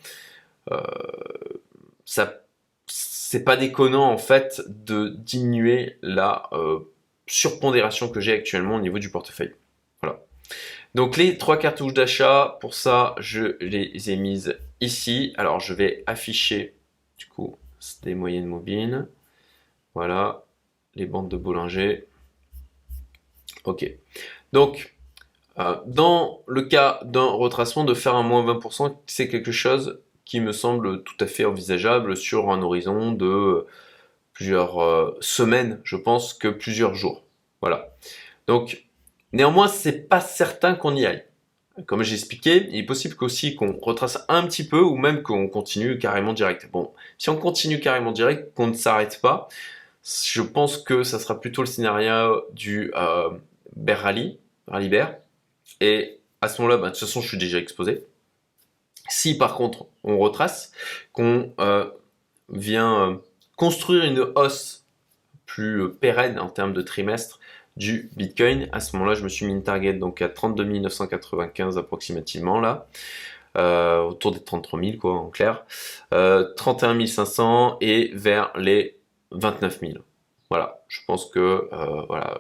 ça c'est pas déconnant en fait de diminuer la euh, surpondération que j'ai actuellement au niveau du portefeuille. Donc les trois cartouches d'achat, pour ça je les ai mises ici. Alors je vais afficher du coup des moyennes mobiles. Voilà, les bandes de Bollinger. Ok. Donc euh, dans le cas d'un retracement, de faire un moins 20%, c'est quelque chose qui me semble tout à fait envisageable sur un horizon de plusieurs euh, semaines, je pense, que plusieurs jours. Voilà. Donc, néanmoins, c'est pas certain qu'on y aille. Comme j'ai expliqué, il est possible qu'aussi qu'on retrace un petit peu ou même qu'on continue carrément direct. Bon, si on continue carrément direct, qu'on ne s'arrête pas, je pense que ça sera plutôt le scénario du euh, Bear Rally, Rally Bear. Et à ce moment-là, bah, de toute façon, je suis déjà exposé. Si par contre on retrace, qu'on euh, vient euh, construire une hausse plus euh, pérenne en termes de trimestre du Bitcoin, à ce moment-là, je me suis mis une target donc à 32 995 approximativement là, autour des 33 000 quoi en clair, 31 500 et vers les 29 000. Voilà, je pense que voilà,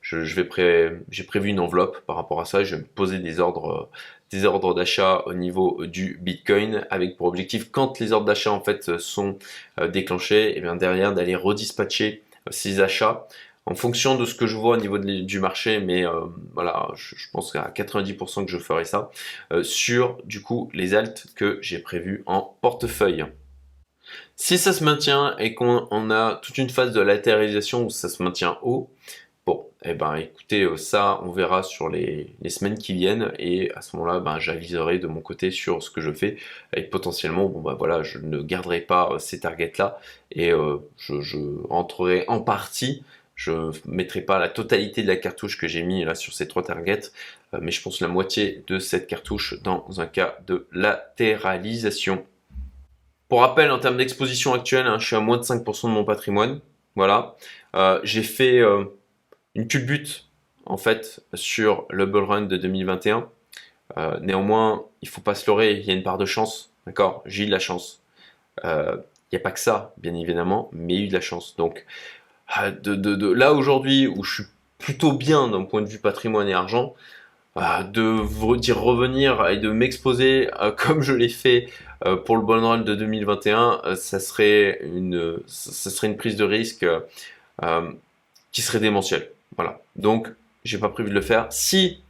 je, vais j'ai prévu une enveloppe par rapport à ça. Je vais me poser des ordres, des ordres d'achat au niveau du Bitcoin avec pour objectif quand les ordres d'achat en fait sont euh, déclenchés et eh bien derrière d'aller redispatcher euh, ces achats en fonction de ce que je vois au niveau du marché, mais euh, voilà, je, pense qu'à 90% que je ferai ça, sur du coup les alts que j'ai prévus en portefeuille. Si ça se maintient et qu'on a toute une phase de latéralisation où ça se maintient haut, Bon, eh ben écoutez, euh, ça on verra sur les, semaines qui viennent et à ce moment-là, ben, j'aviserai de mon côté sur ce que je fais et potentiellement, bon ben voilà, je ne garderai pas euh, ces targets là et euh, je, rentrerai en partie. Je mettrai pas la totalité de la cartouche que j'ai mis là sur ces trois targets, mais je pense la moitié de cette cartouche dans un cas de latéralisation. Pour rappel, en termes d'exposition actuelle, hein, je suis à moins de 5% de mon patrimoine. Voilà. j'ai fait une culbute en fait sur le bull run de 2021. Euh, néanmoins, il faut pas se leurrer, il y a une part de chance, d'accord? J'ai eu de la chance. Euh, il n'y a pas que ça, bien évidemment, mais il eu de la chance. Donc, euh, de, là aujourd'hui où je suis plutôt bien d'un point de vue patrimoine et argent, de vous dire revenir et de m'exposer comme je l'ai fait pour le run de 2021, ça serait une, ça serait prise de risque qui serait démentielle. Voilà. Donc, j'ai pas prévu de le faire. Si,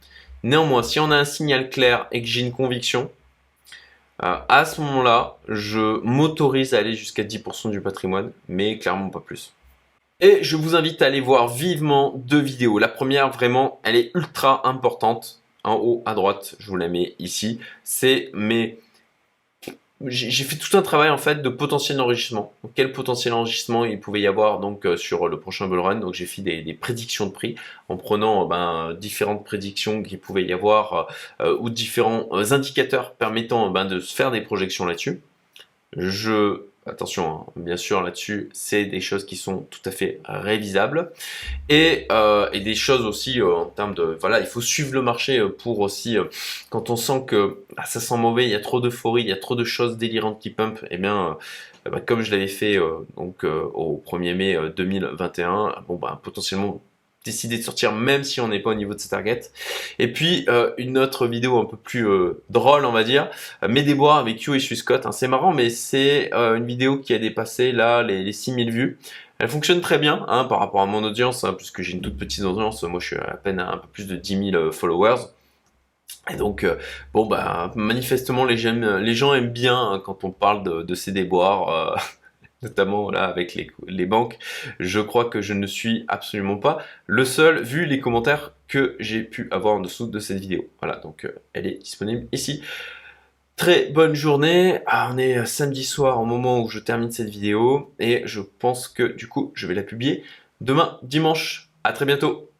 néanmoins, si on a un signal clair et que j'ai une conviction, euh, à ce moment-là, je m'autorise à aller jusqu'à 10% du patrimoine, mais clairement pas plus. Et je vous invite à aller voir vivement deux vidéos. La première, vraiment, elle est ultra importante. En haut à droite, je vous la mets ici. C'est mes j'ai fait tout un travail en fait de potentiel enrichissement. quel potentiel enrichissement il pouvait y avoir donc euh, sur le prochain bull run. Donc j'ai fait des, prédictions de prix en prenant ben, différentes prédictions qu'il pouvait y avoir euh, ou différents euh, indicateurs permettant ben, de se faire des projections là-dessus. Je Attention, hein, bien sûr, là-dessus, c'est des choses qui sont tout à fait révisables. Et, euh, des choses aussi euh, en termes de... Voilà, il faut suivre le marché euh, pour aussi... quand on sent que ah, ça sent mauvais, il y a trop d'euphorie, il y a trop de choses délirantes qui pump, et eh bien... Bah, comme je l'avais fait donc au 1er mai 2021, bon bah potentiellement décider de sortir même si on n'est pas au niveau de sa target. Et puis euh, une autre vidéo un peu plus euh, drôle on va dire, euh, mes déboires avec Hugh et Scott. Hein. C'est marrant mais c'est une vidéo qui a dépassé là les, les 6000 vues. Elle fonctionne très bien hein, par rapport à mon audience, hein, puisque j'ai une toute petite audience, moi je suis à peine un peu plus de 10 000 followers. Et donc, bon, bah, manifestement, les, gens aiment bien quand on parle de ces déboires notamment là avec les, banques, je crois que je ne suis absolument pas le seul vu les commentaires que j'ai pu avoir en dessous de cette vidéo. Voilà, donc euh, elle est disponible ici. Très bonne journée. Ah, on est samedi soir au moment où je termine cette vidéo et je pense que du coup je vais la publier demain dimanche. À très bientôt.